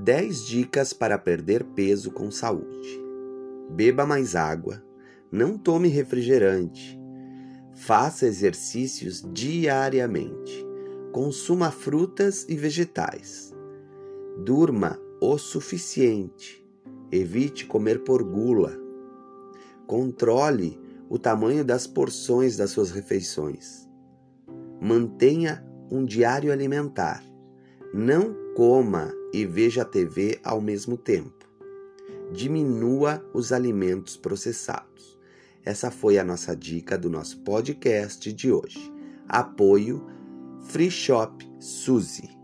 10 dicas para perder peso com saúde. Beba mais água, não tome refrigerante, faça exercícios diariamente, consuma frutas e vegetais, durma o suficiente, evite comer por gula, controle o tamanho das porções das suas refeições, mantenha um diário alimentar, não coma e veja a TV ao mesmo tempo. Diminua os alimentos processados. Essa foi a nossa dica do nosso podcast de hoje. Apoio Free Shop Suzy.